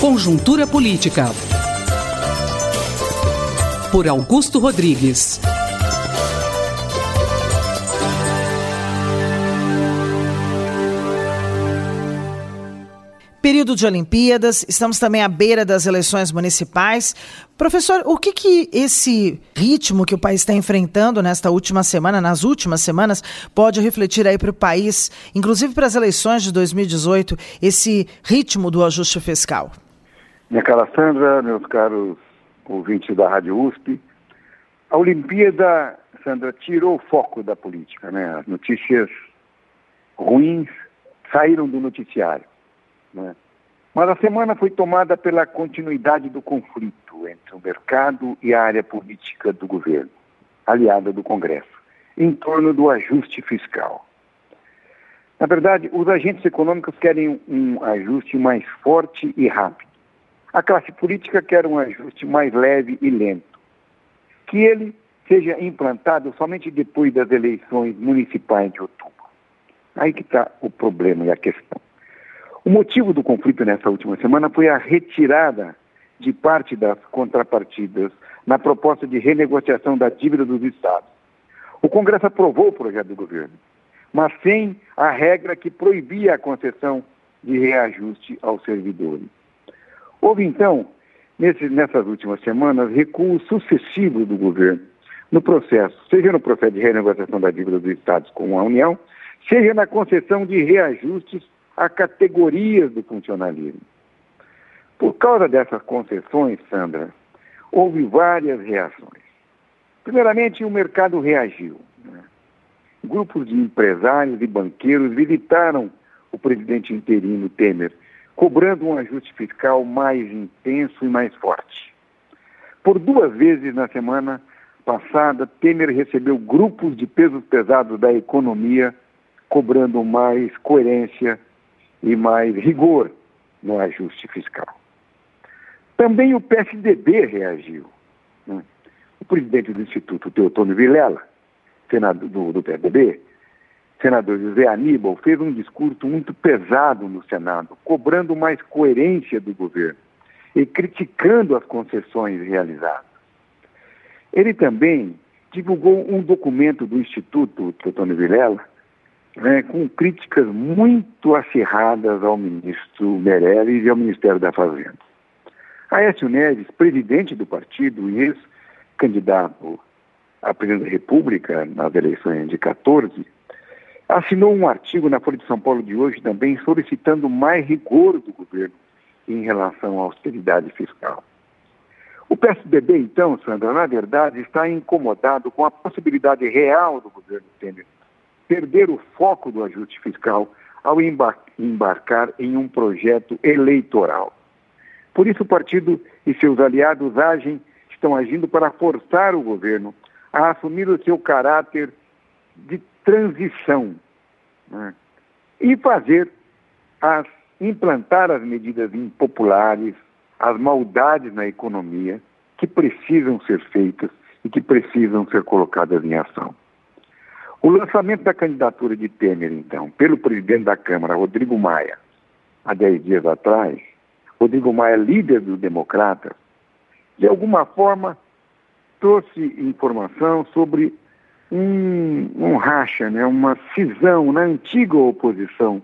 Conjuntura Política. Por Augusto Rodrigues. Período de Olimpíadas, estamos também à beira das eleições municipais. Professor, o que, que esse ritmo que o país está enfrentando nesta última semana, nas últimas semanas, pode refletir aí para o país, inclusive para as eleições de 2018, esse ritmo do ajuste fiscal? Minha cara Sandra, meus caros ouvintes da Rádio USP, a Olimpíada, Sandra, tirou o foco da política, né? As notícias ruins saíram do noticiário, né? Mas a semana foi tomada pela continuidade do conflito entre o mercado e a área política do governo, aliada do Congresso, em torno do ajuste fiscal. Na verdade, os agentes econômicos querem um ajuste mais forte e rápido a classe política quer um ajuste mais leve e lento. Que ele seja implantado somente depois das eleições municipais de outubro. Aí que está o problema e a questão. O motivo do conflito nessa última semana foi a retirada de parte das contrapartidas na proposta de renegociação da dívida dos estados. O Congresso aprovou o projeto do governo, mas sem a regra que proibia a concessão de reajuste aos servidores. Houve, então, nesse, nessas últimas semanas, recuos sucessivos do governo no processo, seja no processo de renegociação da dívida dos estados com a União, seja na concessão de reajustes a categorias do funcionalismo. Por causa dessas concessões, Sandra, houve várias reações. Primeiramente, o mercado reagiu. Né? Grupos de empresários e banqueiros visitaram o presidente interino Temer cobrando um ajuste fiscal mais intenso e mais forte. Por duas vezes na semana passada, Temer recebeu grupos de pesos pesados da economia cobrando mais coerência e mais rigor no ajuste fiscal. Também o PSDB reagiu. Né? O presidente do Instituto, Teotônio Vilela, senador do, do PSDB, senador José Aníbal fez um discurso muito pesado no Senado, cobrando mais coerência do governo e criticando as concessões realizadas. Ele também divulgou um documento do Instituto Teotônio Vilela né, com críticas muito acirradas ao ministro Meirelles e ao Ministério da Fazenda. Aécio Neves, presidente do partido e ex-candidato à presidência da República nas eleições de 14, assinou um artigo na Folha de São Paulo de hoje também solicitando mais rigor do governo em relação à austeridade fiscal. O PSDB, então, Sandra, na verdade, está incomodado com a possibilidade real do governo Temer perder o foco do ajuste fiscal ao embarcar em um projeto eleitoral. Por isso, o partido e seus aliados agem, estão agindo para forçar o governo a assumir o seu caráter de transição né? e fazer as implantar as medidas impopulares, as maldades na economia que precisam ser feitas e que precisam ser colocadas em ação. O lançamento da candidatura de Temer, então, pelo presidente da Câmara, Rodrigo Maia, há dez dias atrás, Rodrigo Maia, líder do Democrata, de alguma forma trouxe informação sobre um, um racha, né, uma cisão na antiga oposição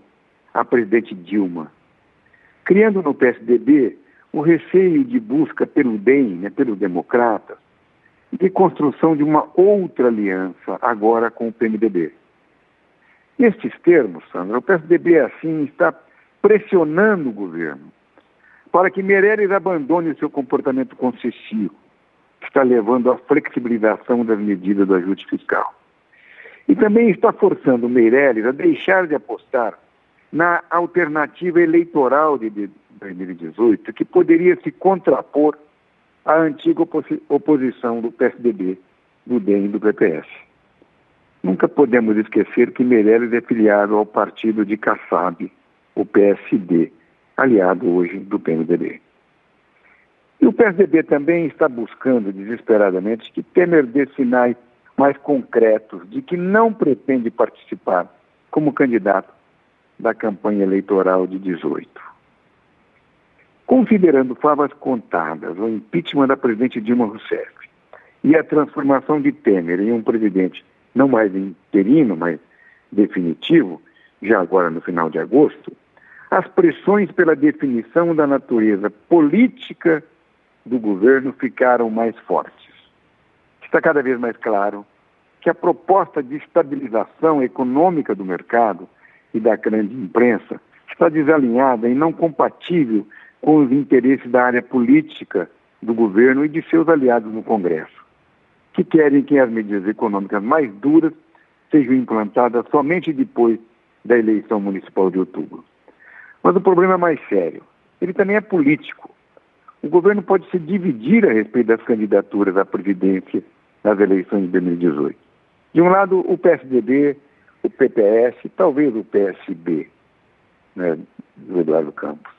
à presidente Dilma, criando no PSDB o receio de busca pelo DEM, né, pelo Democrata, de construção de uma outra aliança agora com o PMDB. Nestes termos, Sandra, o PSDB assim está pressionando o governo para que Meirelles abandone o seu comportamento concessivo, está levando à flexibilização das medidas do ajuste fiscal. E também está forçando Meirelles a deixar de apostar na alternativa eleitoral de 2018, que poderia se contrapor à antiga oposição do PSDB, do DEM e do PPS. Nunca podemos esquecer que Meirelles é filiado ao partido de Kassab, o PSD, aliado hoje do PMDB. PSDB também está buscando desesperadamente que Temer dê sinais mais concretos de que não pretende participar como candidato da campanha eleitoral de 18. Considerando favas contadas o impeachment da presidente Dilma Rousseff e a transformação de Temer em um presidente não mais interino, mas definitivo, já agora no final de agosto, as pressões pela definição da natureza política do governo ficaram mais fortes. Está cada vez mais claro que a proposta de estabilização econômica do mercado e da grande imprensa está desalinhada e não compatível com os interesses da área política do governo e de seus aliados no Congresso, que querem que as medidas econômicas mais duras sejam implantadas somente depois da eleição municipal de outubro. Mas o problema é mais sério. Ele também é político. O governo pode se dividir a respeito das candidaturas à presidência nas eleições de 2018. De um lado, o PSDB, o PPS, talvez o PSB, né, do Eduardo Campos.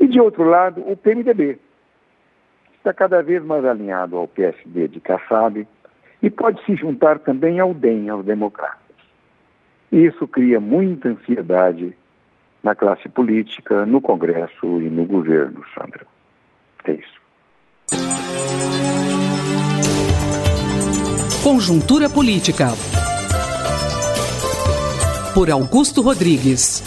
E de outro lado, o PMDB, que está cada vez mais alinhado ao PSD de Kassab e pode se juntar também ao DEM, aos democratas. E isso cria muita ansiedade na classe política, no Congresso e no governo, Sandra. É isso. Conjuntura Política. Por Augusto Rodrigues.